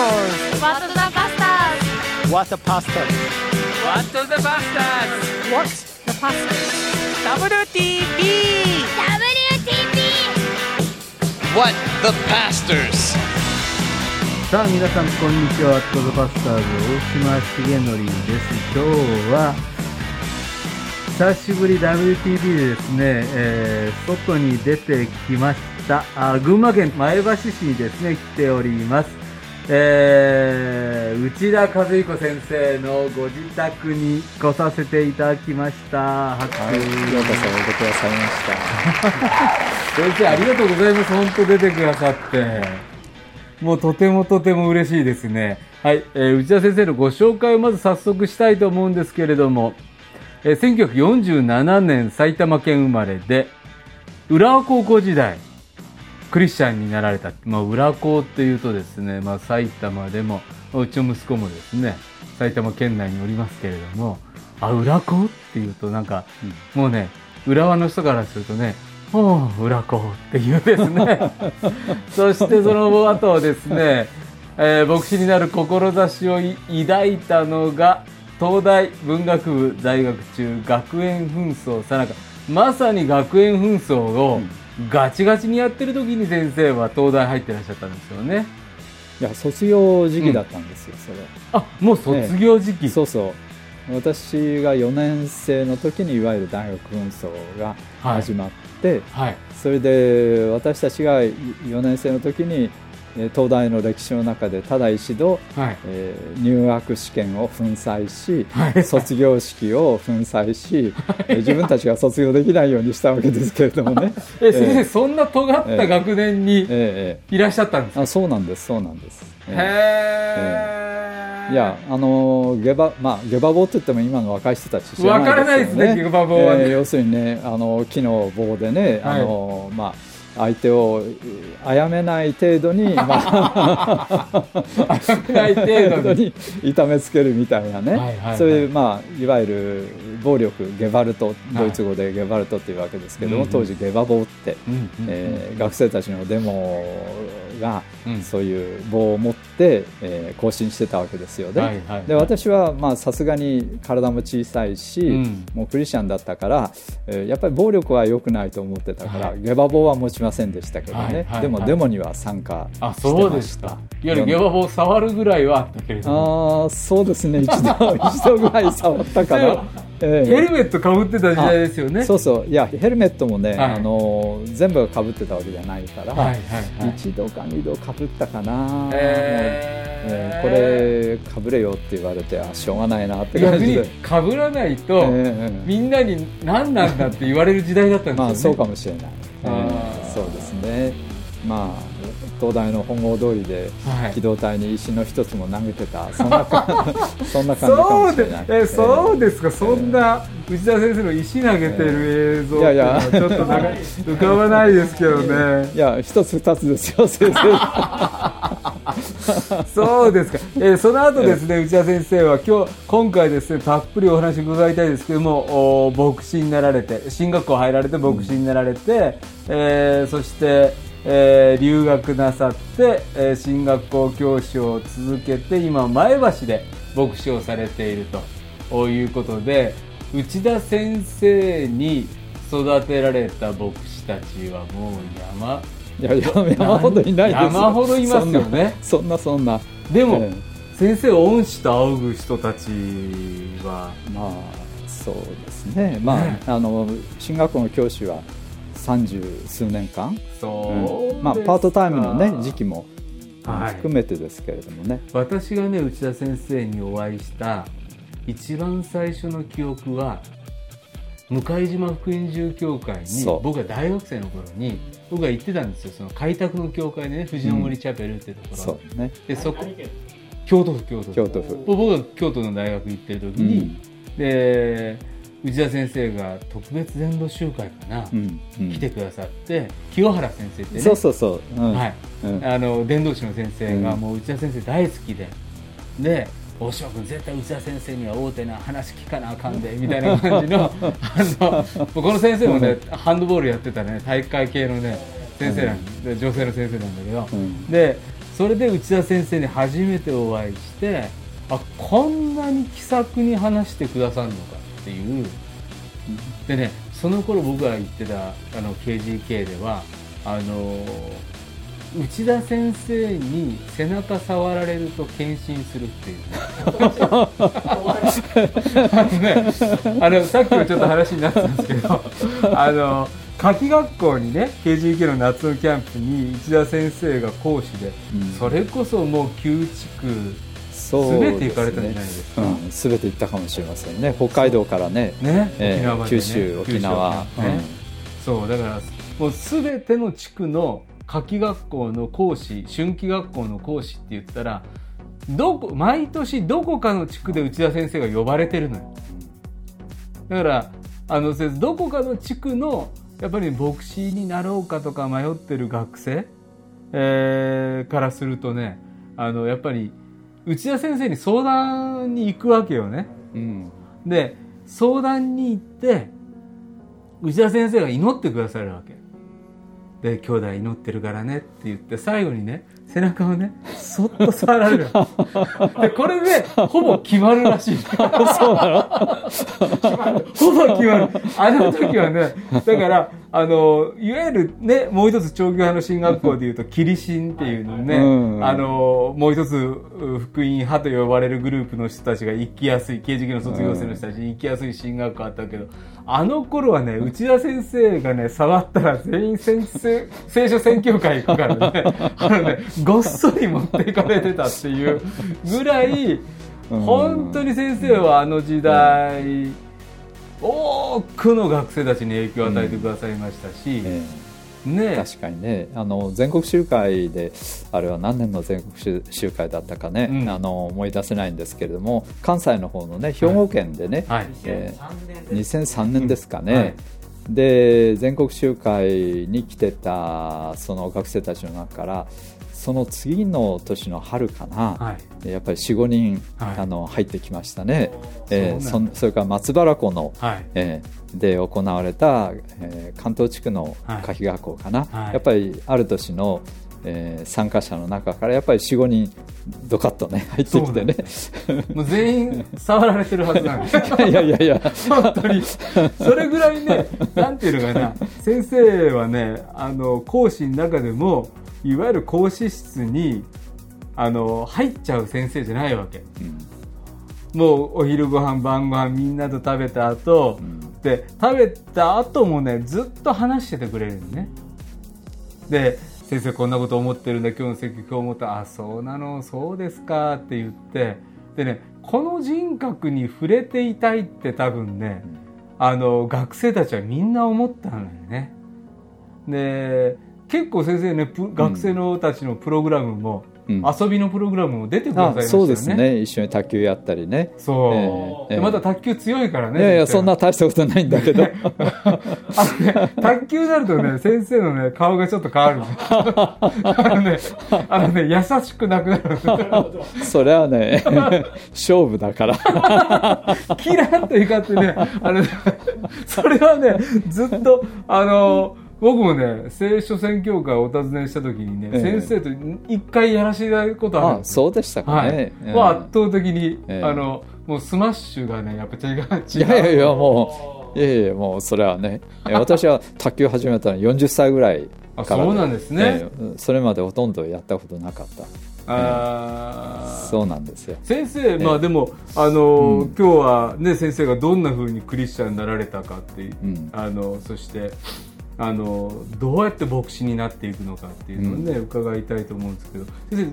pastors? What the bastards? What a pasta. What the bastards? What the pastors? WTP! WTP! What the Pastors! さあ皆さんこんにちは、アットザバスターズ大島重則です。今日は久しぶり WTV でですね、えー外に出てきましたあ群馬県前橋市にですね来ております。えー内田和彦先生のご自宅に来させていただきました。拍手はい、ようこそおいでくださいました。先生ありがとうございます本当出てくださってもうとてもとても嬉しいですねはい、えー内田先生のご紹介をまず早速したいと思うんですけれども、えー1947年埼玉県生まれで浦和高校時代クリスチャンになられた、まあ、浦高っていうとですね、まあ、埼玉でもうちの息子もですね埼玉県内におりますけれどもあ浦高っていうとなんか、もうね浦和の人からするとね「おう浦高」っていうですね。そしてその後はですね、えー牧師になる志をい抱いたのが東大文学部在学中学園紛争さなかまさに学園紛争をガチガチにやってる時に先生は東大入ってらっしゃったんですよね。いや、卒業時期だったんですよ、それ。あもう卒業時期、そうそう。私が4年生の時にいわゆる大学紛争が始まって、はい。それで私たちが4年生の時にえー東大の歴史の中でただ一度、はい。えー入学試験を粉砕し、はい。卒業式を粉砕し、えー自分たちが卒業できないようにしたわけですけれどもね。え先生、えー。そんな尖った学年にえーえいらっしゃったんですか、ーあそうなんですそうなんです。えー。へえいやあのーゲバまあゲバ棒って言っても今の若い人たち知らわからないですねゲバ棒はね。えー要するにねあの木の棒でね、あのーまあ相手をえー殺めない程度に、まあ、殺めない程度に。痛めつけるみたいなね、はいはいはい。そういう、まあ、いわゆる暴力ゲバルトドイツ語でゲバルトっていうわけですけども、当時ゲバ棒って、うんうえー学生たちのデモが、うん。そういう棒を持って、えー行進してたわけですよね。はいはいはい。で私はまあさすがに体も小さいし、うん。もうクリスチャンだったから、えーやっぱり暴力は良くないと思ってたから、はい。ゲバ棒は持ちませんでしたけどね、はいはいはい。でもデモには参加あしてそうでしたました。いわゆるゲバ棒触るぐらいはあったけれどもああそうですね。一度一度ぐらい触ったかな。ええ。ヘルメットかぶってた時代ですよね。そうそう。いやヘルメットもね、はい。あの全部かぶってたわけじゃないから、はいはいはい。一度か二度かぶったかな、えー。えーこれかぶれよって言われてあしょうがないなって感逆にじで、かぶらないと、ええみんなに何なんだって言われる時代だったんですよね、まあそうかもしれない、えあーーそうですね。まあ東大の本郷通りではい。機動隊に石の一つも投げてたそんな感 そんな感じかそうでもしれない。えそうでですか、そんな内田先生の石投げてる映像いうのはちょっとなんか浮かばないですけどね。いや一つ二つですよ先生。そうですか、えーその後ですね内田先生は今日今回ですねたっぷりお話伺いたいですけどもお牧師になられて進学校入られて牧師になられて、えーそして、えー留学なさって、えー進学校教師を続けて今前橋で牧師をされているということで内田先生に育てられた牧師たちはもう山。いや山山ほどいないですよ。山ほどいますよね。そんなそんなでも、え先生恩師と仰ぐ人たちは。えまあそうですね。まあ、ね。あの進学校の教師は三十数年間？そううん。まあ、パートタイムのね時期も、はい。含めてですけれどもね。私がね内田先生にお会いした一番最初の記憶は向島福音住教会に僕が大学生の頃に僕が行ってたんですよ。その開拓の教会でね藤の森チャペルってところ、そうね。でそこ京都府京都府。京都府。僕が京都の大学行ってる時に、で内田先生が特別伝道集会かな、うんうん。来てくださって清原先生ってねそうそうそう、うん。はい。うん。あの伝道師の先生がうん。もう内田先生大好きで、で大島君絶対内田先生には大手な話聞かなあかんでみたいな感じの あのこの先生もねハンドボールやってたね体育会系のね先生なんで、女性の先生なんだけど、うん。でそれで内田先生に初めてお会いしてあこんなに気さくに話してくださるのかっていう。でねその頃僕が言ってたあの KGK ではあの内田先生に背中触られると献身するっていう。ねあのねあのさっきもちょっと話になってたんですけどあの夏季学校にね KGK の夏のキャンプに内田先生が講師で、うん。それこそもう9地区そう全て行かれたんじゃないですかうん、全て行ったかもしれませんね。北海道からね。ね、えー沖縄までね。九州沖縄。ねそうだからもう全ての地区の夏季学校の講師春季学校の講師って言ったらどこ毎年どこかの地区で内田先生が呼ばれてるのよ。だからあの先生どこかの地区のやっぱり牧師になろうかとか迷ってる学生、えーからするとねあのやっぱり内田先生に相談に行くわけよね。うんで相談に行って内田先生が祈ってくださるわけで兄弟祈ってるからねって言って最後にね背中をねそっと触られる。でこれでほぼ決まるらしい。そうなの？ほぼ決まる。あの時はねだからあのいわゆるねもう一つ長距派の進学校でいうとキリシンっていうのね、うん。あのもう一つう福音派と呼ばれるグループの人たちが行きやすい刑事系の卒業生の人たちに行きやすい進学校あったけどあの頃はね内田先生がね触ったら全員聖聖 聖書宣教会行くからね。あのねごっそり持っていかれてたっていうぐらいうん。本当に先生はあの時代多くの学生たちに影響を与えてくださいましたし、えねえ。確かにね。あの全国集会であれは何年の全国集集会だったかね、うん。あの思い出せないんですけれども関西の方のね兵庫県でね、はい。えー2003年です。かね、うんはい。で全国集会に来てたその学生たちの中からその次の年の春かな、はい。やっぱり45人、はい。あの入ってきましたね、えーそそそれから松原湖の、はい。えーで行われた、えー関東地区のはい。夏季学校かな、はい。やっぱりある年の、えー参加者の中からやっぱり45人ドカッとね入ってきてね。もう全員触られてるはずなんです。いやいやいや。本当に。それぐらいねなんていうのかな。先生はねあの講師の中でもいわゆる講師室にあの入っちゃう先生じゃないわけ。もうお昼ご飯晩ご飯みんなと食べた後、ん。で食べた後もねずっと話しててくれるのね。で先生こんなこと思ってるんだ今日の説教今日思った。あそうなのそうですかって言って。でねこの人格に触れていたいって多分ね、あの学生たちはみんな思ったのよね。で結構先生ねプ学生のたちのプログラムも、うん。遊びのプログラムも出てくださいまあしたよね。そうですね。一緒に卓球やったりね。そう、ええええ。でまた卓球強いからねいやいやそんな大したことないんだけど。あのね、卓球になるとね、先生のね、顔がちょっと変わる。あのね、あのね、優しくなくなる。それはね勝負だから。キラッと光ってね、あのね、それはね、ずっと、あの、僕もね、聖書宣教会をお尋ねした時にね、ええ。先生と一回やらせていただくことあるんあそうでしたかはい。ね、ええ。もう圧倒的に、ええ。あの、もうスマッシュがね、やっぱ違う。違ういやいやいやもういやいやもうそれはねえ私は卓球始めたの40歳ぐらいから。あそうなんですね。ええそれまでほとんどやったことなかった。あー。そうなんですよ。先生、まあでも、あのー今日はね、先生がどんな風にクリスチャンになられたかっていう、うん。あの、そして、あの、どうやって牧師になっていくのかっていうのをね、伺いたいと思うんですけど、先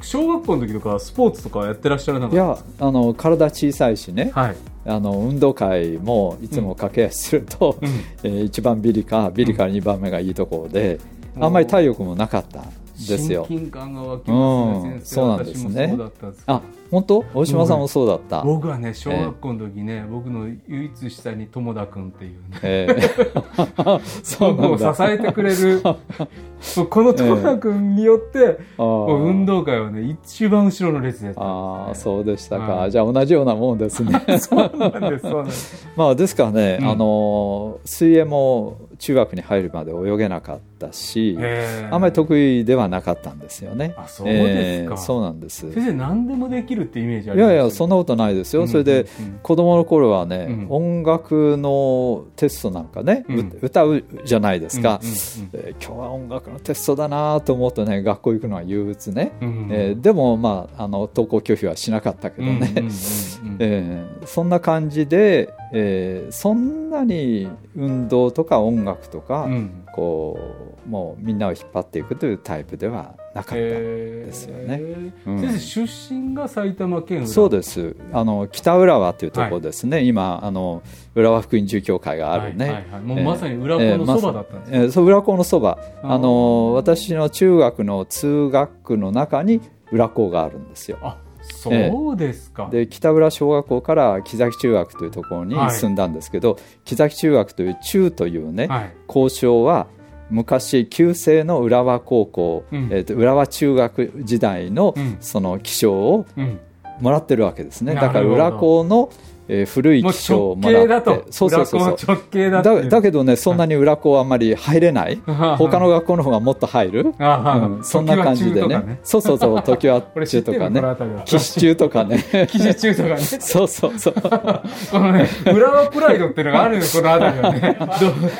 生、小学校の時とかスポーツとかやってらっしゃらなかったいやあの体小さいしね、はい。あの運動会もいつも駆け足すると、うん。えー一番ビリかビリから2番目がいいところで、あんまり体力もなかった。んですよ。親近感が湧きますね、うん先生。そうなんですね。私もそうだったんですけど。あ本当？大島さんもそうだった。僕はね小学校の時ね、僕の唯一下に友田君っていうね。えー そう僕をなんだ。支えてくれる。この友田君によって、あー。運動会はね一番後ろの列でやったああ、そうでしたか。はい。じゃあ同じようなもんですね。そうなんですそうなんです。まあですからね、うん。あの水泳も中学に入るまで泳げなかったし、へーあんまり得意ではなかったんですよね。あそうですか。えーそうなんです。先生何でもできるってイメージあいります？やいやそんなことないですよ。うんそれで、うん子供の頃はね、うん。音楽のテストなんかね、ううん歌うじゃないですか、うんえー今日は音楽のテストだなと思うとね学校行くのは憂鬱ね、うんうん。えーでもまああの登校拒否はしなかったけどね、うんうんうんうん。えーそんな感じで、えーそんなに運動とか音楽とか、うん。こうもうみんなを引っ張っていくというタイプではなかった。ですよね。うん。先生出身が埼玉県そうです。あの北浦和というところですね、今あの浦和福音住教会があるね、はいはいはい。もうまさに浦和のそばだったんですえーそう浦校のそば。あの私の中学の通学区の中に浦校があるんですよ。あそうですか、で北浦小学校から木崎中学というところにはい。住んだんですけど、木崎中学という中というね、はい。校章は昔旧制の浦和高校、うん。えーと浦和中学時代のうん。その気象をうん。もらってるわけですね。だから浦校の、えー古いもう気象直をもらってそうそうそうそう。だだだけどねそんなに裏校はあんまり入れない。他の学校の方がもっと入る、うんそんな感じでね。そうそうそう時は中とかね。この辺りは。岸中とかね。記事中とかね。そうそうそう。このね浦和プライドっていうのがあるのよこの辺りはね。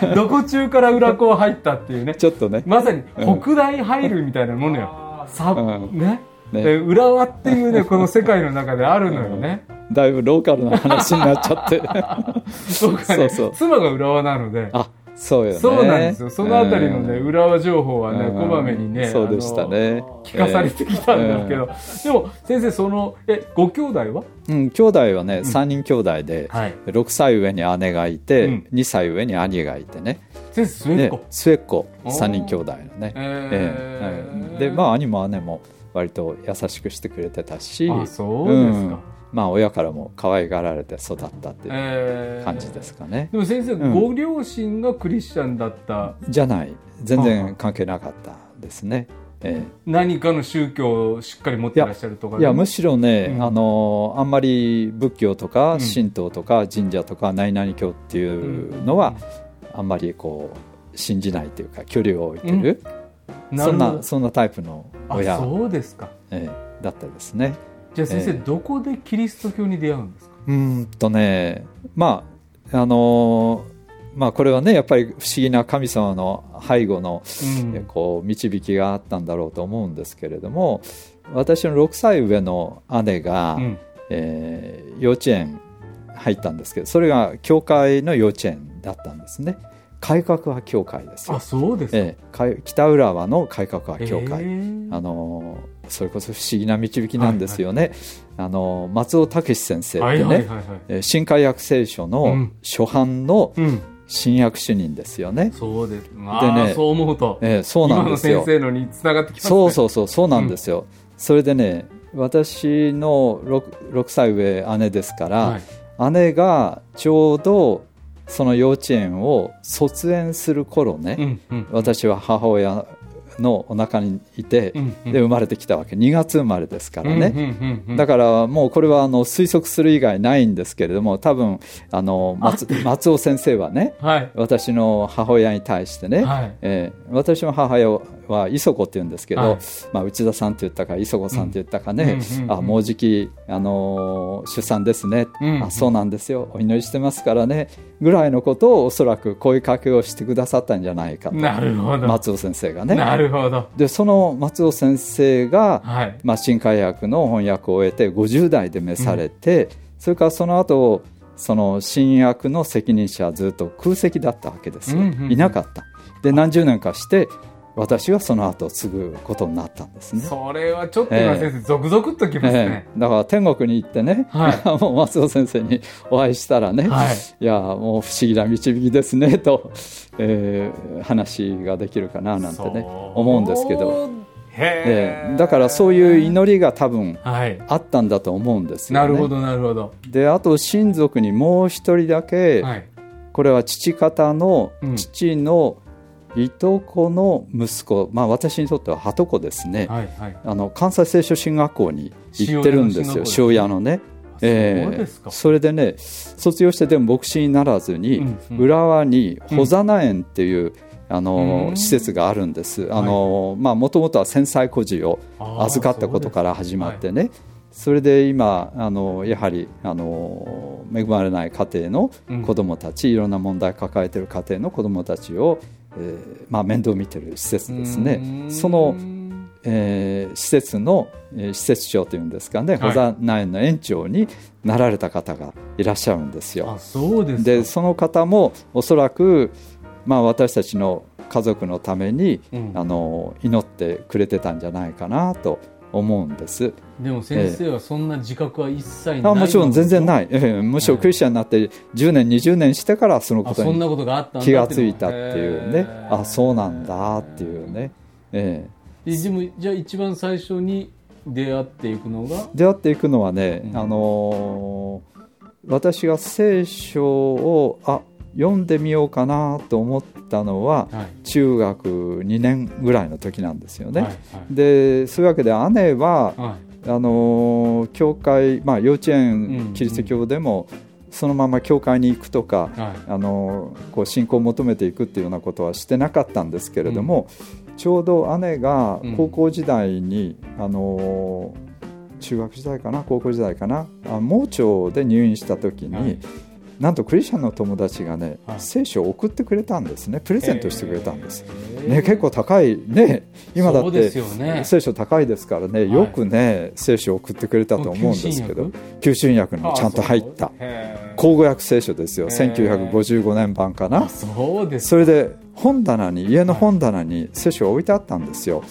どどこ中から裏校入ったっていうね。ちょっとね。まさに北大入るみたいなものよ、さうん。ね。ね。で浦和っていうねこの世界の中であるのよね、だいぶローカルな話になっちゃって。僕はね。そうそう。妻が浦和なので。あそうよね。そうなんですよ。そのあたりのね、うん。浦和情報はね、うん。こまめにねそうでしたね。聞かされてきたんですけど、でも先生そのえご兄弟は？うん、兄弟はね、3人兄弟で、はい。6歳上に姉がいて、うん。2歳上に兄がいてね。先生末っで子末っ子。おー。3人兄弟のね、えーはい。でまあ兄も姉も割と優しくしてくれてたし。あそうですか、んまあ親からも可愛がられて育ったっていうえー。感じですかね、でも先生、うん。ご両親がクリスチャンだった。じゃない。全あ然関係なかったですね、え何かの宗教をしっかり持ってらっしゃるとかいやむしろね、うん。あのあんまり仏教とかうん。神道とか神社とか何々教っていうのは、あんまりこう信じないというか距離を置いてる、そん。なるほど。なそんなタイプのあ親、そうですか。ええだったですね。じゃあ先生、ええ。どこでキリスト教に出会うんですか？うーんとねまああのまあこれはねやっぱり不思議な神様の背後の、うん。こう導きがあったんだろうと思うんですけれども私の6歳上の姉が、うん。えー幼稚園入ったんですけどそれが教会の幼稚園だったんですね。改革派教会ですよ。あ、そうですか、ええ。かい北浦和の改革派教会、えー。あのそれこそ不思議な導きなんですよね、あの松尾武先生ってね、はいはいはい新海約聖書うのん。初版のうん。新約主任ですよね、そうです。あーねそう思うと、えーそうなんですよ。今の先生のに繋がってきますね。そうそうそうそうなんですよ、それでね私の 6, 6歳上姉ですから、はい。姉がちょうどその幼稚園を卒園する頃ね、うんうん。私は母親のお腹にいて、で生まれてきたわけ。2月生まれですからね、だからもうこれはあの推測する以外ないんですけれども多分あの松松尾先生はねはい。私の母親に対してね、はい。えー私の母親は磯子って言うんですけど、はい。まあ、内田さんって言ったか磯子さんって言ったかね、うんうんうんうん。あもうじき、あのー出産ですね、うんあそうなんですよ。お祈りしてますからね。ぐらいのことをおそらく声かけをしてくださったんじゃないかと。なるほど、松尾先生がね。なるほど。でその松尾先生が、はい。まあ、新海訳の翻訳を終えて50代で召されて、それからその後その新訳の責任者はずっと空席だったわけですよ、うんうんうん。いなかった。で何十年かして私がその後継ぐことになったんですね、それはちょっと今先生、ゾクゾクっときますね。え、え。だから天国に行ってね、は もう松尾先生にお会いしたらね、はい。いやもう不思議な導きですね と、えー話ができるかななんてね思うんですけど。ええ。だからそういう祈りが多分はい。あったんだと思うんですよ、ね、なるほどなるほど。であと親族にもう一人だけ、はい。これは父方のうん。父のいとこの息子、まあ私にとってははとこですね、はいはい。あの関西聖書進学校に行ってるんですよ。塩塩屋のね。そうですか。それでね卒業してでも牧師にならずに、うんうん。浦和に保ザナ園っていう、あのうん。施設があるんです。あの、まあもともとは戦災孤児をあー預かったことから始まってね。それで今あのやはりあの恵まれない家庭の子どもたち、いろんな問題を抱えている家庭の子どもたちを、えーまあ、面倒見てる施設ですね。うん。その、えー施設の、えー施設長というんですかね、はい。保ザナ園の園長になられた方がいらっしゃるんですよ。あ。そうですか。でその方もおそらく、まあ、私たちの家族のために、うん。あの祈ってくれてたんじゃないかなと思うんです。でも先生はそんな自覚は一切ないあもちろん全然いない、ええむしろクリスチャンになって10年20年してからそのことにあそんなことがあったんだ気がついたっていうねあそうなんだっていうね、ええ。ででもじゃあ一番最初に出会っていくのが？出会っていくのはね、うん。あのー私が聖書をあ読んでみようかなと思ったのははい。中学2年ぐらいの時なんですよね。はいでそういうわけで姉ははい。はいあのー教会、まあ、幼稚うん園キリスト教でもそのまま教会に行くとか、はい。あのーこう信仰を求めていくっていうようなことはしてなかったんですけれども、ちょうど姉が高校時代に、あのー中学時代かな高校時代かなあ盲腸で入院した時に、はいなんとクリスチャンの友達がね、はい。聖書を送ってくれたんですね。プレゼントしてくれたんです。ね、結構高いね今だって聖書高いですからね、い。よくね聖書を送ってくれたと思うんですけど旧新約のちゃんと入った。口語訳聖書ですよ。へー。1955年版かな。あそうですそれで本棚に家の本棚に聖書が置いてあったんですよ、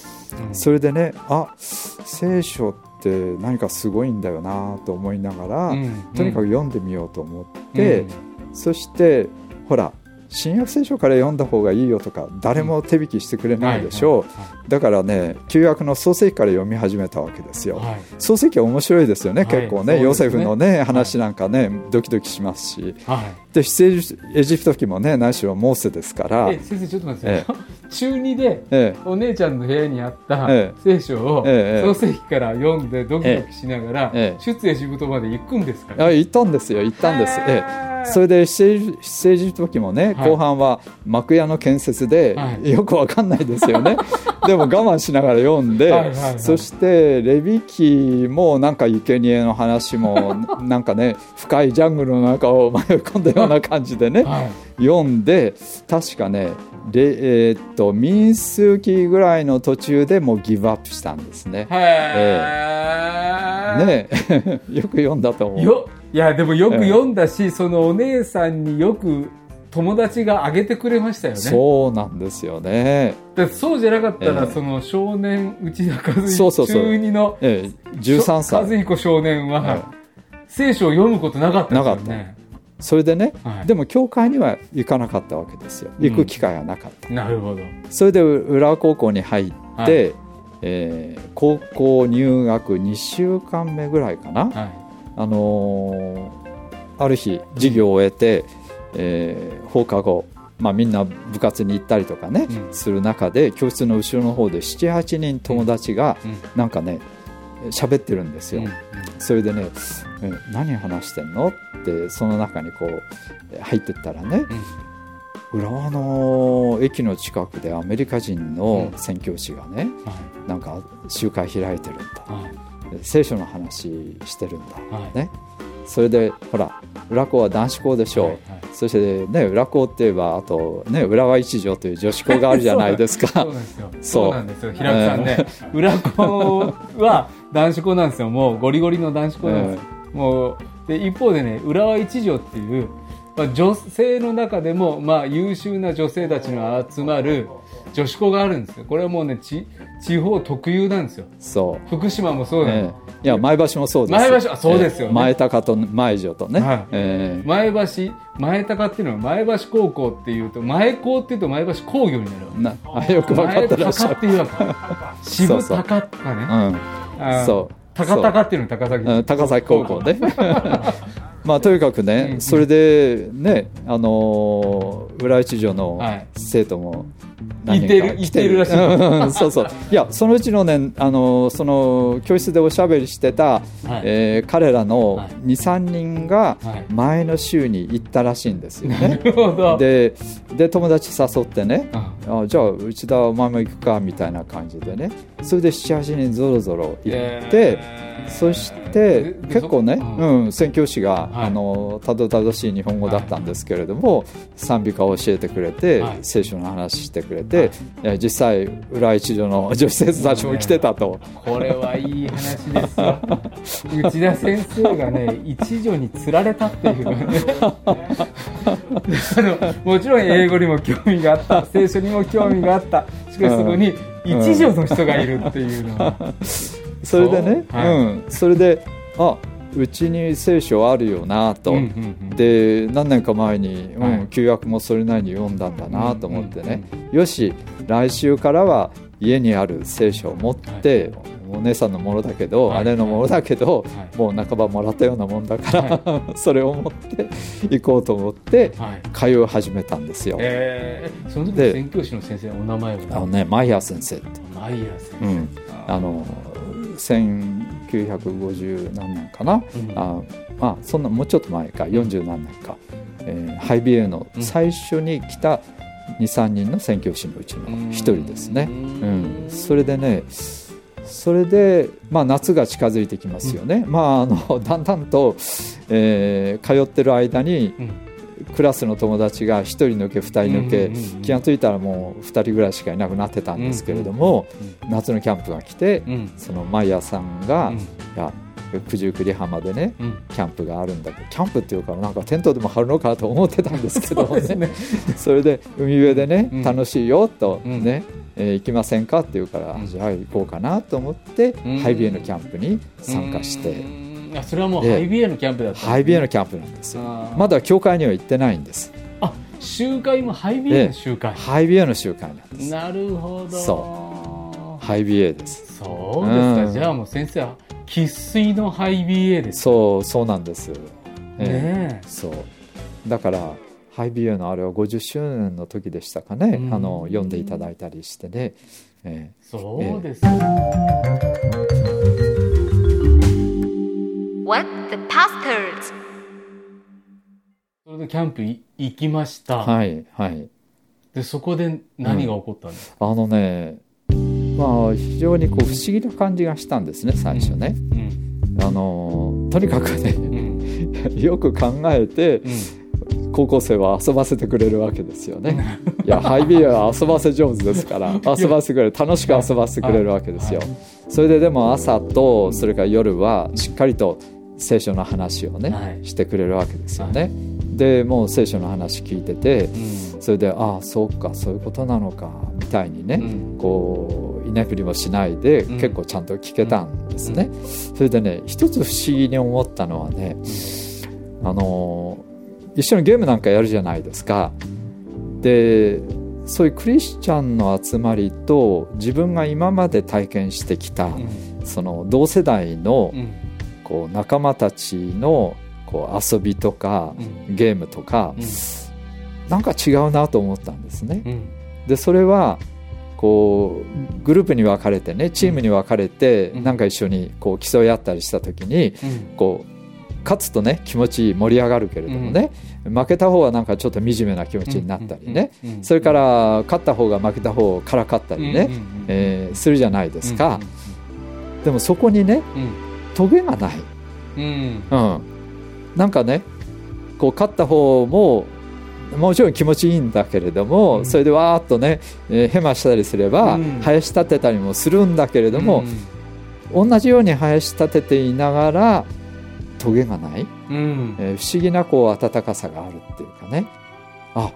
うん。それでねあ聖書って何かすごいんだよなと思いながら、うんとにかく読んでみようと思って、うん。そしてほら新約聖書から読んだ方がいいよとか誰も手引きしてくれないでしょう、はいはいだからね旧約の創世記から読み始めたわけですよ、はい。はい創世記は面白いですよね、はい結構ねね。ヨセフのね話なんかね、ドキドキしますし。はいで出エジエジプト記もね何しろモーセですから。え先生ちょっと待ってください。中2でええ。お姉ちゃんの部屋にあったええ。聖書をええ創世記から読んでドキドキしながらええ。出エジプトまで行くんですかあ行ったんですよ行ったんです、ええ。それで出エジプト記もね、はい。後半は幕屋の建設で、はい。よくわかんないですよね。でも我慢しながら読んではいはいはい。そしてレビ記もなんか生贄の話もなんかね深いジャングルの中を迷い込んだような感じでね、はい。読んで確かねレ、えーっと民数記ぐらいの途中でもうギブアップしたんですね。へえねえ。よく読んだと思う。よいやでもよく読んだし、そのお姉さんによく友達があげてくれましたよね。そうなんですよね。だってそうじゃなかったら、ええ。その少年内田和彦そうそうそう。中2のええ、13和歳。彦少年は、はい聖書を読むことなかったですよねそれでね、はい。でも教会には行かなかったわけですよ。行く機会はなかった。なるほど。それで浦和高校に入って、はい。えー高校入学2週間目ぐらいかな。はい。あのーある日授業を終えて、えー放課後、まあ、みんな部活に行ったりとかね、うん。する中で教室の後ろの方で78人友達がうん。なんかね喋ってるんですよ、うんそれでね「え何話してんの?」ってその中にこうえ入ってったらね、浦和の駅の近くでアメリカ人の宣教師がね、はなんか集会開いてるんだ。聖書の話してるんだ、はい。ね、それでほら浦校は男子校でしょう、はいはい。そしてね浦校って言えばあとね浦和一条という女子校があるじゃないですか。そうなんですよ。そうそうなんですよ。平久さんね、裏子は男子校なんですよ。もうゴリゴリの男子校なんです。よ。もうで一方でね、浦和一条っていうまあ、女性の中でも、まあ、優秀な女性たちの集まる女子校があるんですよ。これはもうねち地方特有なんですよ。そう。福島もそうだよ、ええ。いや前橋もそうです。前橋あそうですよね。ええ。前高と前女とね、はい。ええ。前橋前高っていうのは前橋高校っていうと前高っていうと前橋工業になるわけ。なあよく分かってらっしゃる。前高っていうわけ。渋そう。高とかね。うん。あーそう。高高っていうの高崎。うん。高崎高校ね。まあとにかくねそれでねあのー浦一女のはい。生徒も何人かいてるいてる。らしい。うん。そうそう。いやそのうちのねあのーその教室でおしゃべりしてた、えー彼らのはい。23人がはい。前の週に行ったらしいんですよね。なるほど。でで友達誘ってねうん。あじゃあ内田お前も行くかみたいな感じでねそれで78人ぞろぞろ行って、えー。そして結構ね、そうん。宣教師が、はい。あのたどたどしい日本語だったんですけれども、賛美歌を教えてくれて、はい。聖書の話してくれて、えー実際裏一女の女子生徒たちも来てたと。これはいい話ですよ。内田先生がね一女に釣られたっていう。ね あのもちろん英語にも興味があった。聖書にも興味があった。しかしそこに一女の人がいるっていうのは、それでね、そう？はい。うん、それであうちに聖書あるよなと。うんうんうん。で何年か前に、うんはい。旧約もそれなりに読んだんだなと思ってね、よし来週からは家にある聖書を持って、お姉さんのものだけど、はい。姉のものだけど、はい。もう半ばもらったようなもんだから、それを持って行こうと思ってはい。通い始めたんですよ。えー、その時で宣教師の先生のお名前は？あのねマイヤー先生って、マイヤー先生、うん、あの1950何年かな、うん。あまあそんなもうちょっと前か40何年か、えーハイビエの最初に来た23人の宣教師のうちの1人ですね、うん、それでねそれで、まあ、夏が近づいてきますよね、まあ、あの だんだんと、えー通ってる間にうん。クラスの友達が1人抜け2人抜け、うんうんうんうん。気が付いたらもう2人ぐらいしかいなくなってたんですけれども、夏のキャンプが来て、うん。そのマイヤーさんが、うん。いや九十九里浜でねうん。キャンプがあるんだけどキャンプっていうからなんかテントでも張るのかと思ってたんですけどもねね。それで海辺でね、うん。楽しいよとうん。ね、えー行きませんかって言うから、うん。じゃあ行こうかなと思って、うん。ハイビエのキャンプに参加して、うん。あそれはもうええハイビエのキャンプだったね。ハイビエのキャンプなんですよ。まだ教会には行ってないんです。あ集会もハイビエの集会、ハイビエの集会なんです。なるほど。そハイビエです。そうですか、うん。じゃあもう先生は生粋のハイビエですそうそうなんです、ええ。ねそう。だからハイビエのあれは50周年の時でしたかね、うん。あの読んでいただいたりしてね、えそうです、What the pastors? それでキャンプい行きました、えはいはい。でそこで何が起こったんですか、あのねまあ非常にこう不思議な感じがしたんですね最初ね、うん。あのとにかくねうん。よく考えてうん高校生は遊ばせてくれるわけですよね。いやハイビエは遊ばせ上手ですから遊ばせてくれる楽しく遊ばせてくれるわけですよ。それででも朝とそれから夜はしっかりと聖書の話をね、はい。してくれるわけですよね。でもう聖書の話聞いててうん。それでああそうかそういうことなのかみたいにね、うん。こう居眠りもしないで、うん。結構ちゃんと聞けたんですね、それでね一つ不思議に思ったのはね、あの一緒にゲームなんかやるじゃないですか。でそういうクリスチャンの集まりと自分が今まで体験してきた、その同世代のうん。こう仲間たちのこう遊びとか、うん。ゲームとか、うん。なんか違うなと思ったんですね。うん。でそれはこうグループに分かれてねチームに分かれて、うん。なんか一緒にこう競い合ったりした時にうん。こう勝つとね気持ち盛り上がるけれどもね、負けた方はなんかちょっと惨めな気持ちになったりね、うんうんうんそれから勝った方が負けた方をからかったりね、うんうんうんえーするじゃないですか、でもそこにねトゲがない、うん。うん。うん、なんかねこう勝った方ももちろん気持ちいいんだけれども、うん。それでわーっとね、えーヘマしたりすれば、うん。生やし立てたりもするんだけれども、同じように生やし立てていながらトゲがない、うん。えー不思議なこう温かさがあるっていうかね。あ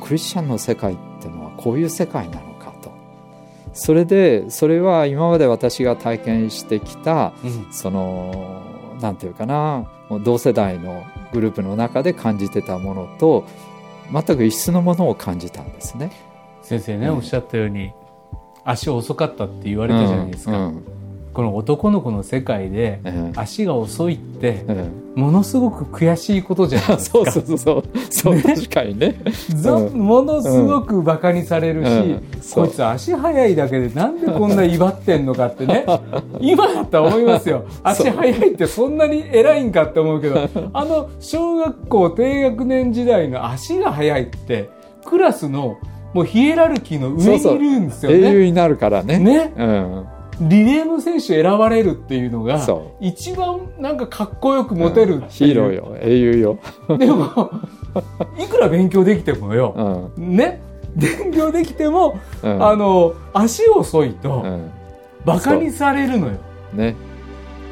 クリスチャンの世界ってのはこういう世界なのかと。それでそれは今まで私が体験してきたうん。そのなんていうかな同世代のグループの中で感じてたものと全く異質のものを感じたんですね。先生ね、うん。おっしゃったように足遅かったって言われたじゃないですか、うんうんこの男の子の世界でええ。足が遅いってえものすごく悔しいことじゃないえですか。そうそうそう。そうそう、確かにね。ものすごくバカにされるし、こいつ足速いだけでなんでこんな威張ってんのかってね。今だったら思いますよ。足速いってそんなに偉いんかって思うけどあの小学校低学年時代の足が速いってクラスのもうヒエラルキーの上にいるんですよ英ね。雄になるからね。ね。うん。リレーの選手選ばれるっていうのがそ一番なんかかっこよくモテるう。ヒーローよ、英雄よ。でもいくら勉強できてもよ、うん。ね。勉強できても、うん。あの足遅いとうん。バカにされるのよ、ね。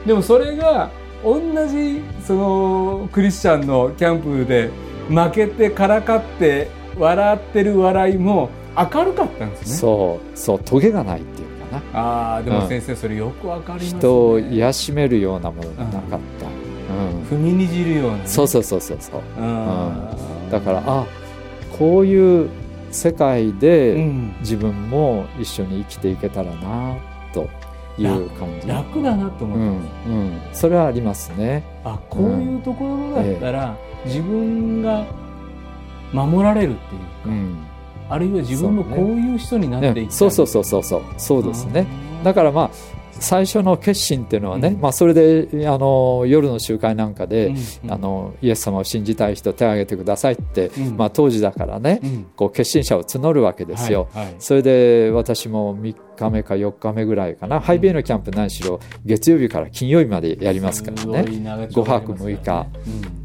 でもそれが同じそのクリスチャンのキャンプで負けてからかって笑ってる笑いも明るかったんですね。そう、そう、トゲがないっていう。かな。ああでもうん先生それよくわかりますね人を癒しめるようなものがなかった。うん。踏みにじるようなね、そうそうそうそうそう。うんだから、あ、こういう世界うでん自分も一緒に生きていけたらな、という感じ。楽だなと思うんって、うん。それはありますね。あこういうところだったら、自分が守られるっていうか、うん。あるいは自分もこういう人になっていきたい、ねそうそうそうそうそう。そうですね。うんだからまあ最初の決心っていうのはね、うん。まあ、それであの夜の集会なんかで、うんあのイエス様を信じたい人手を挙げてくださいって、うん。まあ、当時だからね、うん。こう決心者を募るわけですよ。はいはい。それで私も3日目か4日目ぐらいかな、ハイビエのキャンプ何しろ月曜日から金曜日までやりますからね。い長丁場やりますからね。5泊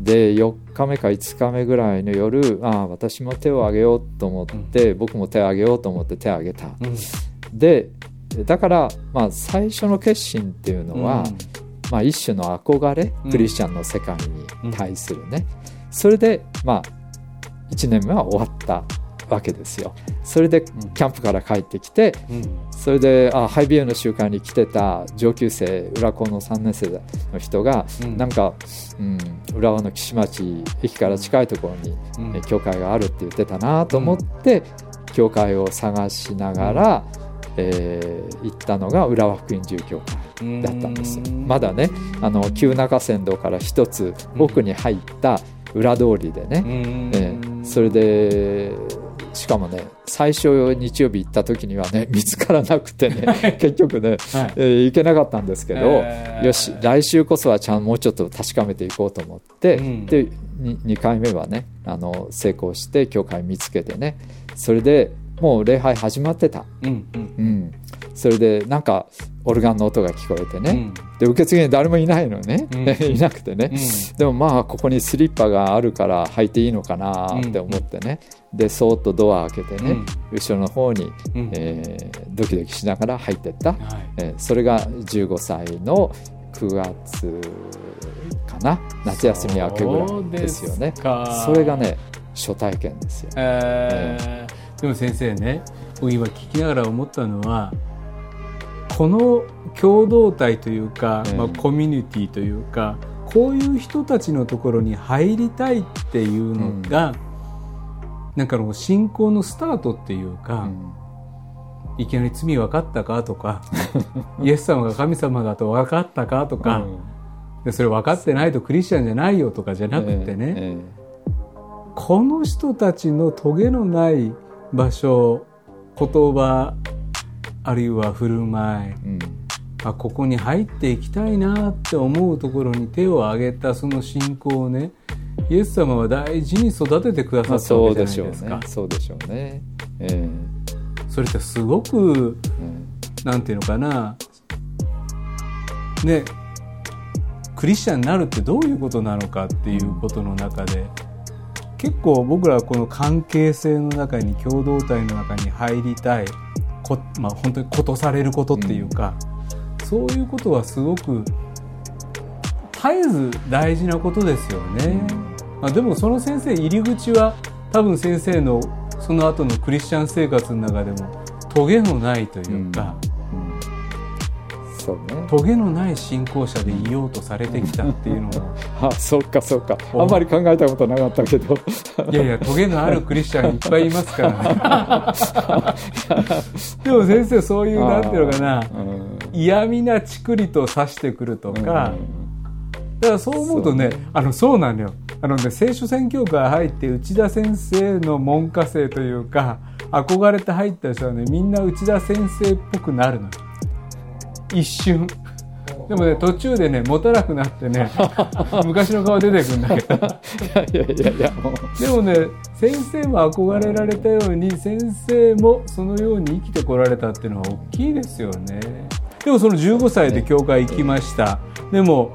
で4日目か5日目ぐらいの夜ああ私も手を挙げようと思って、僕も手を挙げようと思って手を挙げた。でだから、まあ、最初の決心っていうのは、まあ、一種の憧れうん。クリスチャンの世界に対するね、それで、まあ、1年目は終わったわけですよ。それでキャンプから帰ってきてうん。それであハイビエの集会に来てた上級生浦高の3年生の人が、うん。なんか、うん、浦和の岸町駅から近いところに、うん。え教会があるって言ってたなと思って、教会を探しながら、えー行ったのが浦和福音住教会だったんです。まだねあの旧中山道から一つ奥に入った裏通りでね、うん。えーそれでしかもね最初日曜日行った時にはね 見つからなくてね結局ね、はい。えー行けなかったんですけど、えー。よし来週こそはちゃんもうちょっと確かめていこうと思って、うん。で 2, 回目はねあの成功して教会見つけてね。それでもう礼拝始まってた、うんうん。うん、それでなんかオルガンの音が聞こえてね、うん。で受付に誰もいないのね、うん。いなくてね、うん。でもまあここにスリッパがあるから履いていいのかなって思ってね、でそーっとドア開けてね、後ろの方に、うん。えードキドキしながら入ってった、はい。えーそれが15歳の9月かな。夏休み明けぐらいですよね。それがね初体験ですよ、えーでも先生ね僕今聞きながら思ったのはこの共同体というか、ええまあ、コミュニティというかこういう人たちのところに入りたいっていうのが、なんかの信仰のスタートっていうか、うん。いきなり罪分かったかとか イエス様が神様だと分かったかとか、うん。でそれ分かってないとクリスチャンじゃないよとかじゃなくてね、え。この人たちのトゲのない場所言葉あるいは振る舞いえうん。あここに入っていきたいなって思うところに手を挙げたその信仰をねイエス様は大事に育ててくだまさあったわそうでしょうけじゃないですか。ね。そうでしょうね。えそれってすごくえうん。なんていうのかな。ねクリスチャンになるってどういうことなのかっていうことの中で結構僕らはこの関係性の中に共同体の中に入りたいこ、まあ、本当にことされることっていうか、そういうことはすごく絶えず大事なことですよね、まあ、でもその先生入り口は多分先生のその後のクリスチャン生活の中でもトゲのないというか、そうね。トゲのない信仰者でいようとされてきたっていうのも あそうかそうか。あんまり考えたことなかったけど。いやいやトゲのあるクリスチャンいっぱいいますから。ね でも先生そういうなんていうのかな。うん。嫌味なちくりと指してくるとか、だからそう思うとねそうね。あのそうなんだよ。あのね聖書宣教会入って内田先生の門下生というか憧れて入った人はねみんな内田先生っぽくなるの一瞬。でもね途中でね持たなくなってね 昔の顔出てくるんだけど。いやいやいやもう。でもね先生も憧れられたように先生もそのように生きてこられたっていうのは大きいですよね。でもその15歳で教会行きました。でも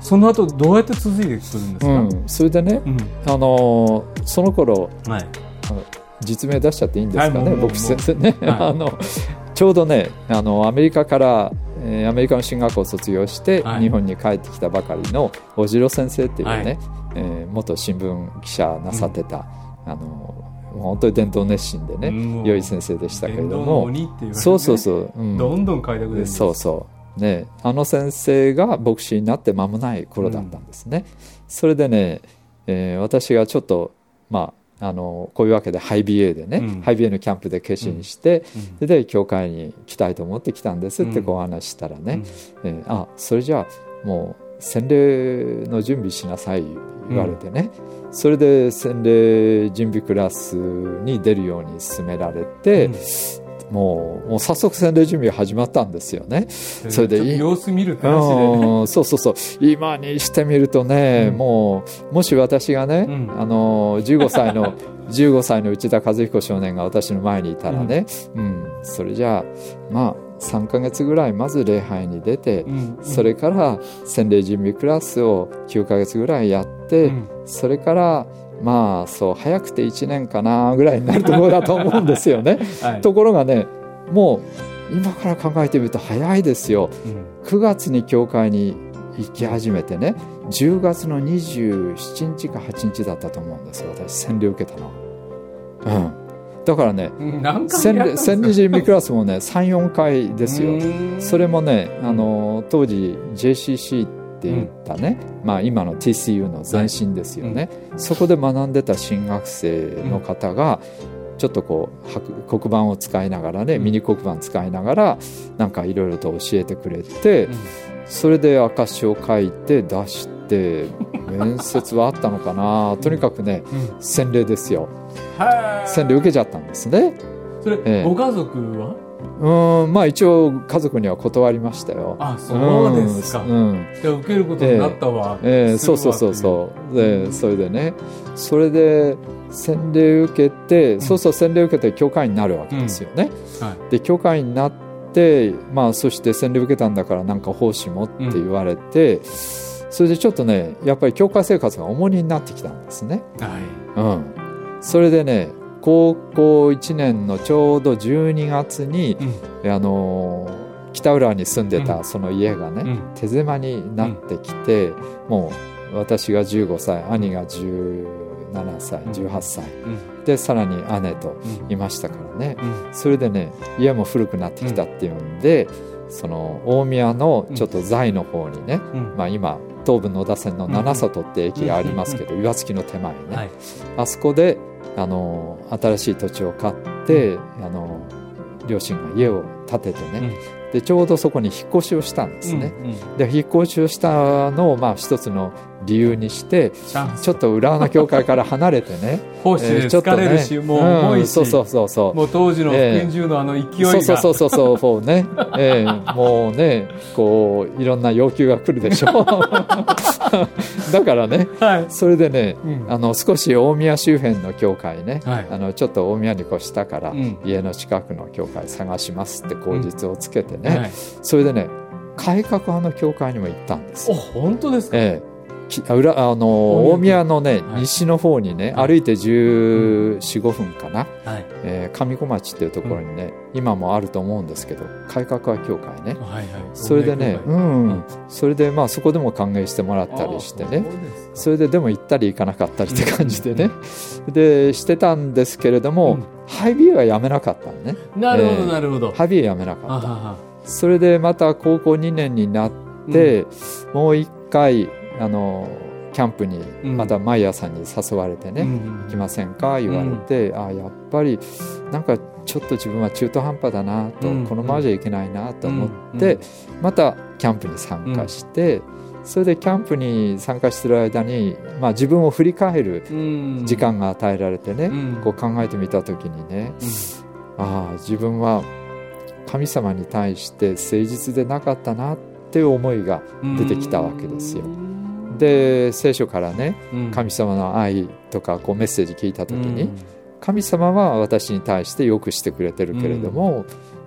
その後どうやって続いてくるんですか、うん、それでね、うん。あのーその頃はい。あの実名出しちゃっていいんですかね、はい僕先生ね、はい。あのちょうどねあのアメリカから、えーアメリカの進学校を卒業して、はい。日本に帰ってきたばかりのおじろ先生っていうね、はい。えー元新聞記者なさってた、あのもう本当に伝統熱心でね、うん。良い先生でしたけれどもね。そうそうそう、うん。どんどん開拓ですそうそう。ねあの先生が牧師になって間もない頃だったんですね、それでね、えー私がちょっとまああのこういうわけでハイビエでね、うん。ハイビエのキャンプで決心して、うん。で教会に来たいと思って来たんですってうん。こうお話ししたらね、うん。えーあそれじゃあもう洗礼の準備しなさい言われてね、それで洗礼準備クラスに出るように勧められて、もうもう早速洗礼準備が始まったんですよね。それで様子見るって話でね。うんそうそうそう。今にしてみるとね、うん。もうもし私がね、うん。あの15歳の 15歳の内田和彦少年が私の前にいたらね、うん。それじゃあまあ3ヶ月ぐらいまず礼拝に出て、うん。それから洗礼準備クラスを9ヶ月ぐらいやって、うん。それからまあそう早くて1年かなぐらいになるところだと思うんですよね。はいところがねもう今から考えてみると早いですよ。うん9月に教会に行き始めてね10月の27日か8日だったと思うんですよ私洗礼受けたの。うん、だからねうん何回洗やったんですか？礼洗礼準備クラスもね34回ですよ。うんそれもねあの当時 JCC って言ったね、まあ、今の TCU の前身ですよね、そこで学んでた新学生の方が、ちょっとこう白黒板を使いながらね、うん。ミニ黒板使いながらなんかいろいろと教えてくれて、うん。それで証を書いて出して面接はあったのかな。とにかくねうん。洗礼ですよ。はい。洗礼受けちゃったんですね。それ、ええ。ご家族は？うーんまあ一応家族には断りましたよ。あそうですか、うんうん。じゃあ受けることになったわ、えー、するわそうそうそうそう。でそれでねそれで洗礼受けて、そうそう洗礼受けて教会員になるわけですよね、はい。で教会員になってまあそして洗礼受けたんだからなんか奉仕もって言われて、それでちょっとねやっぱり教会生活が重荷になってきたんですね。はい。うん。それでね高校1年のちょうど12月に、あのー北浦和に住んでうたその家がね、うん。手狭になってきて、もう私が15歳兄が17歳うん。18歳、うん。でさらに姉とうん。いましたからね、うん。それでね家も古くなってきたっていうんで、その大宮のちょっと在の方にね、うん。まあ、今東武野田線の七里って駅がありますけど、岩槻の手前ね、はい。あそこであの新しい土地を買って、あの両親が家を建ててね、でちょうどそこに引っ越しをしたんですね。で引っ越しをしたのをまあ一つの理由にしてちょっと浦和の教会から離れてね。奉仕で疲れるし、もう重いし、んそうそうそうそう。もう当時の福音中のあの勢いが、そうそうそうそうそうそうね、ええもうねこういろんな要求が来るでしょ だからねはい、それでねうん。あの少し大宮周辺の教会ね、はい。あのちょっと大宮に越したから、うん。家の近くの教会探しますって口実をつけてね、はい、それでね改革派の教会にも行ったんですお本当ですか、ええ、きあ裏あの大宮のね、はい。西の方にねはい。歩いて1 4 5分かな、はい。えー上小町っていうところにね、今もあると思うんですけど改革派協会ね。はいはい。それでねうん、うん。それでまあそこでも歓迎してもらったりしてね。あそれででも行ったり行かなかったりって感じでね、でしてたんですけれども、うん。ハイビエはやめなかったのね。なるほどえーなるほど。ハイビエやめなかった。それでまた高校2年になって、もう一回あのキャンプにうん。またマイヤーさんに誘われてね、うん。行きませんか？言われて、あやっぱりなんかちょっと自分は中途半端だなと、うん。このままじゃいけないなと思って、うん。またキャンプに参加して、それでキャンプに参加してる間に、まあ、自分を振り返るうん。時間が与えられてね、うん。こう考えてみた時にね、ああ自分は神様に対して誠実でなかったなっていう思いがうん出てきたわけですよ。で聖書からねうん。神様の愛とかこうメッセージ聞いた時に、うん。神様は私に対してよくしてくれてるけれども、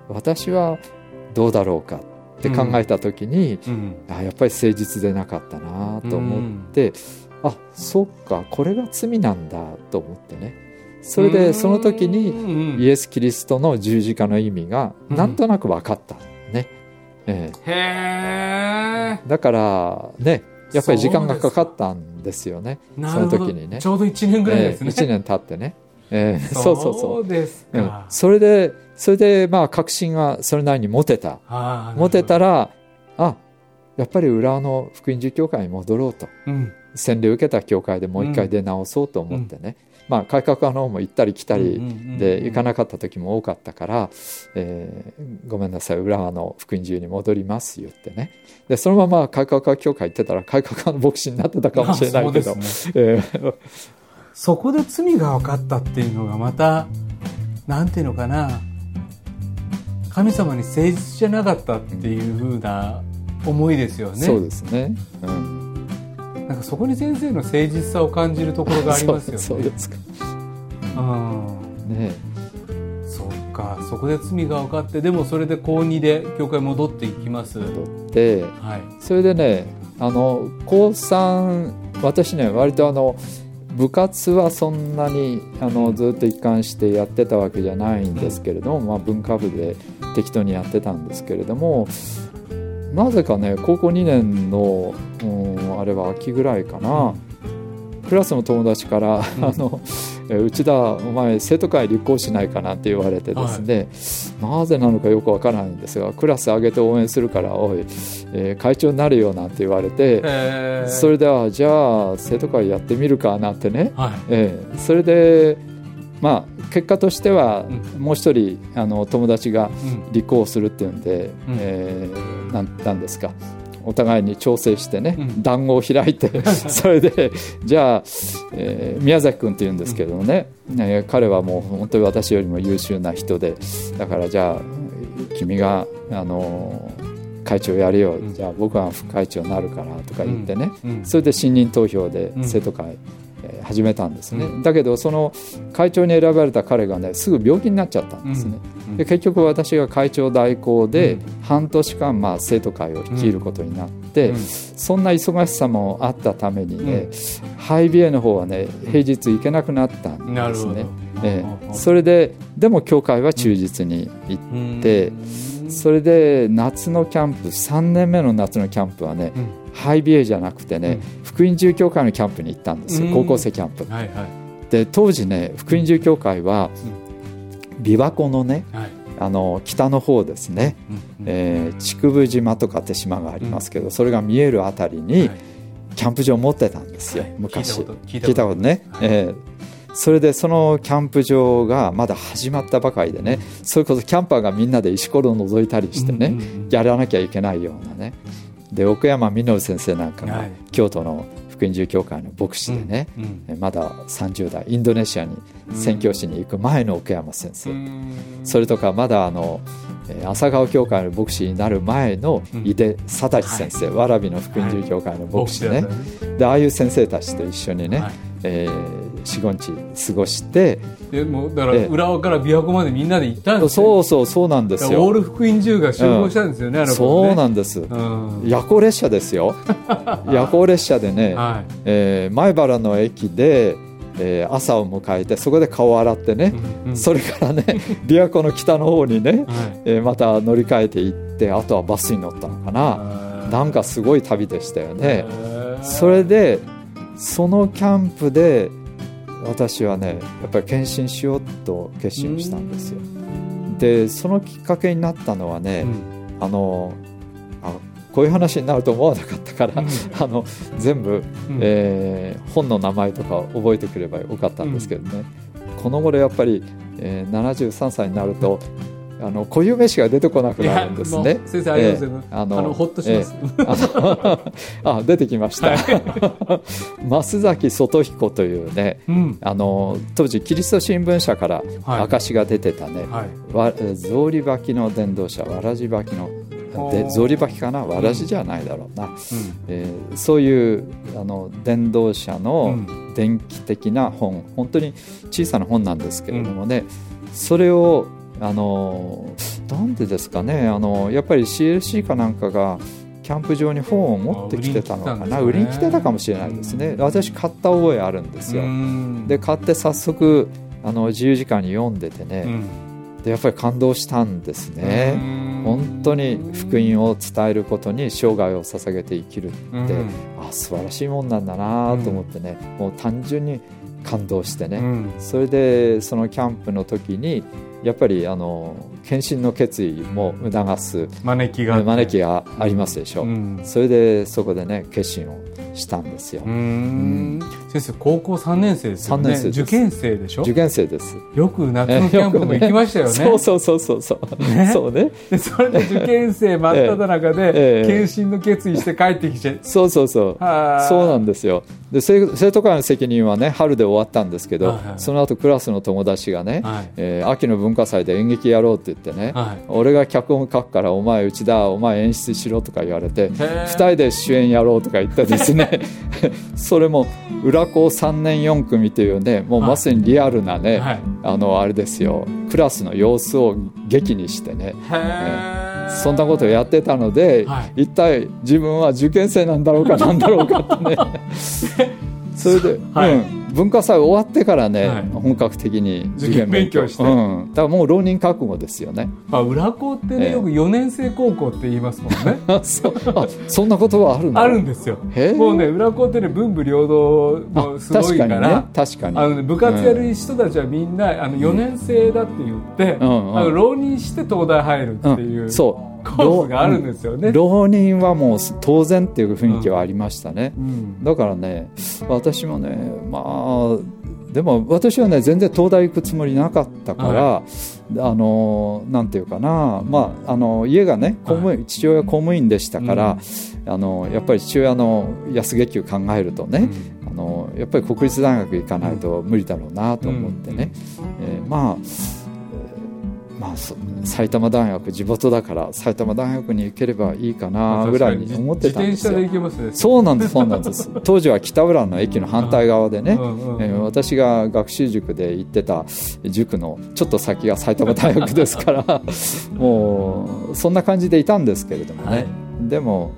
私はどうだろうかって考えた時に、うん。あやっぱり誠実でなかったなと思って、あそっかこれが罪なんだと思ってね。それでその時ににイエス・キリストの十字架の意味がうん。なんとなく分かったね、えへえだからねやっぱり時間がかかったんですよね。えその時にね。ちょうど1年ぐらいですね、1年経ってね、ええ そうそうそう。うですうん。か、それでそれでまあ確信がそれなりに持てた。持てた、らあやっぱり浦和の福音寺教会に戻ろうと。うん洗礼を受けた教会でもう一回出直そうと思ってね、まあ改革派の方も行ったり来たりで行かなかった時も多かったから、えーごめんなさい浦和の福音寺に戻ります言ってね。でそのまま改革派教会行ってたら改革派の牧師になってたかもしれないけど。えー。そこで罪が分かったっていうのがまたなんていうのかな。神様に誠実じゃなかったっていうふうな思いですよね。そうですね、うん、なんかそこに先生の誠実さを感じるところがありますよね。そうですか。うん。ねそっか。そこで罪が分かってでもそれで高2で教会戻っていきます。戻ってはい。それでねあの高3私ね割とあの部活はそんなにあのずっと一貫してやってたわけじゃないんですけれども、まあ、文化部で適当にやってたんですけれどもなぜかね高校2年の、うん、あれは秋ぐらいかな、クラスの友達から「うん。あのえ内田お前生徒会立候補しないかな」って言われてですね、なぜなのかよくわからないんですがクラス上げて応援するから「おい、えー会長になるよ」なんて言われて、それではじゃあ生徒会やってみるかなんてね、はい。えーそれでまあ結果としてはうもう一人あの友達がうん。立候補するっていうんで、うん。えーなんなんですか。お互いに調整してね、うん。談合を開いて それでじゃあ、えー宮崎君っていうんですけどね、ね彼はもう本当に私よりも優秀な人でだからじゃあ君があの会長やるよ、うん。じゃあ僕は副会長になるからとか言ってね、うん。それで信任投票でうん。生徒会、えー始めたんですね、うん。だけどその会長に選ばれた彼がねすぐ病気になっちゃったんですね、うん。で結局私が会長代行でうん。半年間まあ生徒会を率いることになって、うん。そんな忙しさもあったためにね、ハイビエの方はね平日行けなくなったんですね。えうんえそれででも教会は忠実に行っでうん。それで夏のキャンプ3年目の夏のキャンプはね、うんハイビエじゃなくてね、福音住教会のキャンプに行ったんですよ、うん。高校生キャンプ。はいはい。で当時ね福音住教会は琵琶湖のねはい。あの北の方ですね、うんうん。えー竹生島とかって島がありますけど、それが見えるあたりにはい。キャンプ場を持ってたんですよ、はい。昔。聞いたこと聞い聞いたことね、はい。えーそれでそのキャンプ場がまだ始まったばかりでね、それこそキャンパーがみんなで石ころを覗いたりしてね、うんうんうん。やらなきゃいけないようなねで奥山実先生なんかがはい。京都の福音住教会の牧師でね、うんうん。えまだ30代インドネシアに宣教師に行く前の奥山先生、それとかまだあのえー朝顔教会の牧師になる前の井出貞志先生、わらびの福音住教会の牧師ね、牧師だったでああいう先生たちと一緒にね、はいえー45日過ごしてでもうだからええ浦和から琵琶湖までみんなで行ったんですそうそうそうなんですよ。オール福音中が集合したんですよね、あの頃ね。そうなんです、うん。夜行列車ですよ。夜行列車でね、はい。えー前原の駅で、えー朝を迎えてそこで顔を洗ってね、うんうん。それからね 琵琶湖の北の方にね、はい。えーまた乗り換えて行ってあとはバスに乗ったのかな。なんかすごい旅でしたよね。それでそのキャンプで私はねやっぱり献身しようと決心をしたんですよ。でそのきっかけになったのはね、うん。あのあこういう話になると思わなかったから、うん。あの全部、うん。えー本の名前とか覚えてくればよかったんですけどね、この頃やっぱり、えー73歳になるとあの固有名詞が出てこなくなるんですね。先生ありがとうございます、えーあのあのほっとします、あの あ出てきました、増崎外彦というねうん。あの当時キリスト新聞社からはい。証が出てたね、はい。わえー草履履きの伝道者わらじ履きので草履履きかな？わらじじゃないだろうな、えーそういうあの伝道者のう電気的な本本当に小さな本なんですけれどもね、それをあのなんでですかねあのやっぱり CLC かなんかがキャンプ場に本を持ってきてたのかなあ売りに来てたかもしれないですね。私買った覚えあるんですよ、うん。で買って早速あの自由時間に読んでてね、うん。でやっぱり感動したんですね、本当に福音を伝えることに生涯を捧げて生きるって、うん。あ素晴らしいもんなんだなと思ってね、もう単純に感動してね、うん。それでそのキャンプの時にやっぱりあの献身の決意も促す招きが招きがありますでしょ、う。ん。それでそこでね決心をしたんですよ、うーん。先生高校3年生ですよね。三年生です。受験生でしょ？受験生です。よく夏のキャンプも行きましたよね。そうそうそうそうそう、ね。そうね。でそれで受験生真っ只中で ええ。献身の決意して帰ってきてそうそうそう。はあそうなんですよで生生徒会の責任はね春で終わったんですけど、はいはい。その後クラスの友達がね、はい。えー秋の文化祭で演劇やろうって言ってね、はい。俺が脚本書くからお前内田お前演出しろとか言われてー。2人で主演やろうとか言ってですね それも裏校3年4組というねもうまさにリアルなね、はい。あのあれですよ。クラスの様子を劇にしてねそんなことをやってたので、はい。一体自分は受験生なんだろうかなんだろうかってね。それで、はい。うん、文化祭終わってからね、はい。本格的に受験勉強。して。うん、だからもう浪人覚悟ですよね。まあ裏校ってねええ。よく4年生高校って言いますもんね。あそう。あそんなことはあるの？あるんですよ。もうね裏校ってね文武両道もすごい確かにからね確かに。あのね、部活やる人たちはみんな、あの4年生だって言って、うんうんあの浪人して東大入るっていう、うん、そう。コースがあるんですよね。浪人はもう当然っていう雰囲気はありましたね、うん。だからね私もねまあでも私はね全然東大行くつもりなかったから、あのなんていうかな、まあ、あの家がね公務員、父親公務員でしたから、あのやっぱり父親の安月給考えるとね、あのやっぱり国立大学行かないと無理だろうなと思ってね、えーまあ、えーまあ、そ埼玉大学地元だから埼玉大学に行ければいいかなぐらいに思ってたんですよね。そうなんです、そうなんです。当時は北浦和の駅の反対側でね、うんうんうんえー私が学習塾で行ってた塾のちょっと先が埼玉大学ですから、もうそんな感じでいたんですけれどもね。はいでも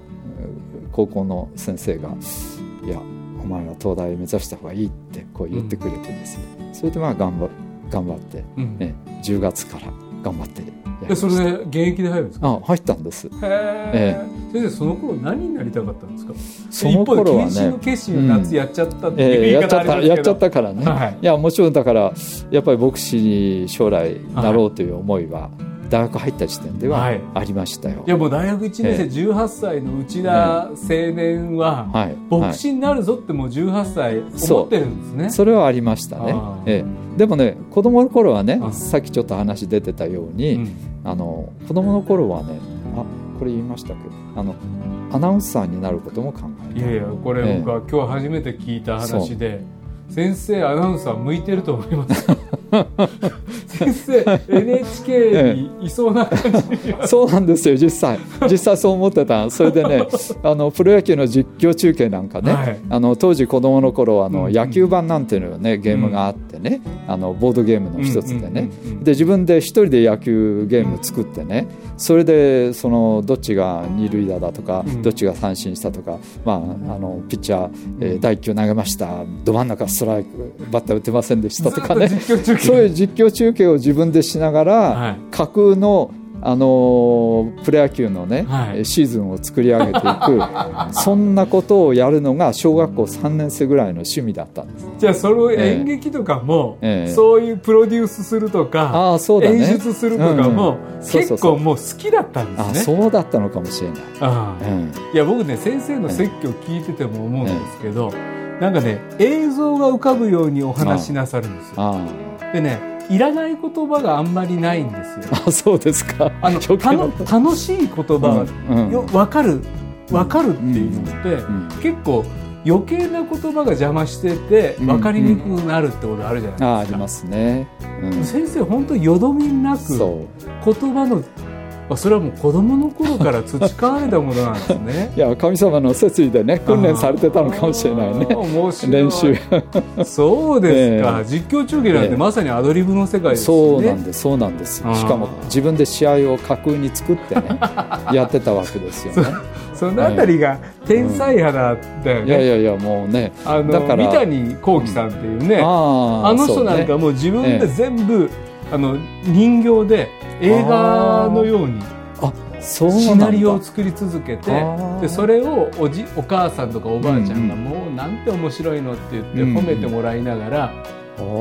高校の先生が「いやお前は東大目指した方がいい」ってこう言ってくれてですね、それでまあ頑張頑張って、うんね、10月から頑張ってでそれで現役で入るんですか？あ入ったんです。へえ先生その頃何になりたかったんですか？その頃はね。一方の決心を夏やっちゃったってえいう言いーやっちゃ方ありますけど、ったやっちゃったからね、はい。い、やもちろんだからやっぱり牧師に将来なろうという思いは大学入った時点でははい。ありましたよ。いやもう大学1年生え18歳の内田青年ははい。牧師になるぞってもう18歳思ってるんですね。それはありましたね。ええ。でもね子供の頃はねあ。さっきちょっと話出てたように、うん。あの子供の頃はねあこれ言いましたけ？どあのアナウンサーになることも考えた。いやいやこれ僕は今日初めて聞いた話で、先生アナウンサー向いてると思います 先生 NHK にいそうな感じ、そうなんですよ実際。実際そう思ってた。それでね あのプロ野球の実況中継なんかね、はい。あの当時子供の頃あの、うん。野球盤なんていうのねゲームがあってね、あのボードゲームの一つでね、うんうんうんうんで自分で一人で野球ゲーム作ってねそれでそのどっちが二塁打だとか、うん。どっちが三振したとか、まあ、あのピッチャー、えー第1球投げました。ど真ん中ストライクバッター打てませんでしたとかねそういう実況中継を自分でしながら、はい。架空のあのープロ野球のね、はい。シーズンを作り上げていく そんなことをやるのが小学校3年生ぐらいの趣味だったんです。じゃあその演劇とかも、ええ。そういうプロデュースするとか、ああそうだね。演出するとかも、うんうん。そうそうそう。結構もう好きだったんあですね。そうだったのかもしれない、ああ。うんいや僕ね先生の説教聞いてても思うんですけど、なんかね映像が浮かぶようにお話しなさるんですよ。あでねいらない言葉があんまりないんですよ。ああそうですか。あの楽しい言葉うんうん。よ分かる分かるっていうのって、うん。結構余計な言葉が邪魔しててうん分かりにくくなるってことあるじゃないですか。ああありますね、うん、先生本当よどみなく言葉のあそれはもう子供の頃から培われたものなんですね。いや神様の説理でね訓練されてたのかもしれないね。練習。そうですか、え実況中継なんてええ。まさにアドリブの世界ですそうなんですそうなんです。あー。しかも自分で試合を架空に作ってね やってたわけですよね。そのあたりが天才肌だよね、いやいやいやもうねあのだから三谷幸喜さんっていうね、あーあの人なんかもう自分で全部、あの人形で映画のようにあそうなんだ。シナリオを作り続けてでそれをおじお母さんとかおばあちゃんがうんもうなんて面白いのって言ってうん褒めてもらいながら、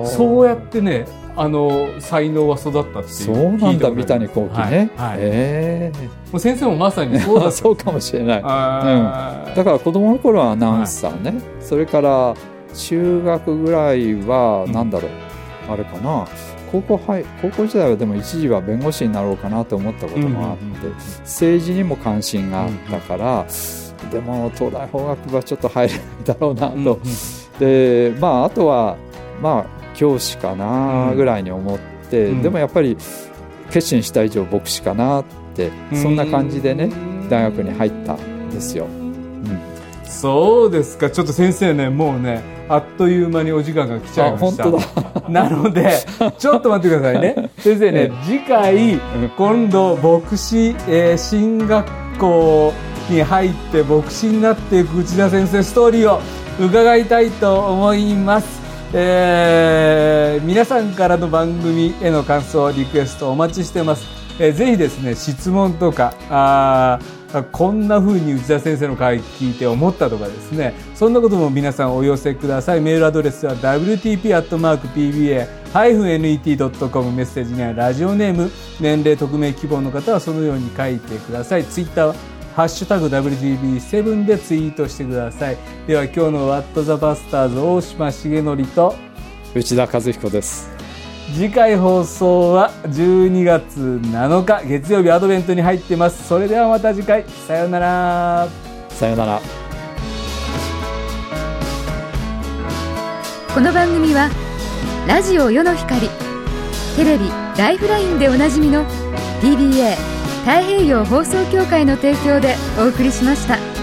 そうやってねあの才能は育ったっていうそうなんだ三谷幸喜ね、はいはい。えもう先生もまさにえそうだそうかもしれない。あー。だから子供の頃はアナウンサーね、それから中学ぐらいはうんなんだろう、あれかな高校はい高校時代はでも一時は弁護士になろうかなと思ったこともあって、うんうんうん政治にも関心があったから、でも東大法学部はちょっと入れないだろうなと、うんうんでまああとはまあ教師かなうんぐらいに思って、うん。でもやっぱり決心した以上牧師かなってそんな感じでね大学に入ったんですよ。うんそうですか。ちょっと先生ねもうねあっという間にお時間が来ちゃいました。なのでちょっと待ってくださいね。先生ね次回今度牧師、えー進学校に入って牧師になっていく内田先生ストーリーを伺いたいと思います。えー皆さんからの番組への感想リクエストお待ちしてます、えーぜひですね質問とかあーこんな風に内田先生の会聞いて思ったとかですね。そんなことも皆さんお寄せください。メールアドレスは wtp.pba-net.com メッセージにはラジオネーム。年齢匿名希望の方はそのように書いてください。ツイッターはハッシュタグ WGB7 でツイートしてください。では今日の「ワット・ザ・バスターズ」大島重則と内田和彦です。次回放送は12月7日月曜日アドベントに入ってますそれではまた次回さようならさようなら。この番組はラジオ世の光テレビ「ライフライン」でおなじみの TBA 太平洋放送協会の提供でお送りしました。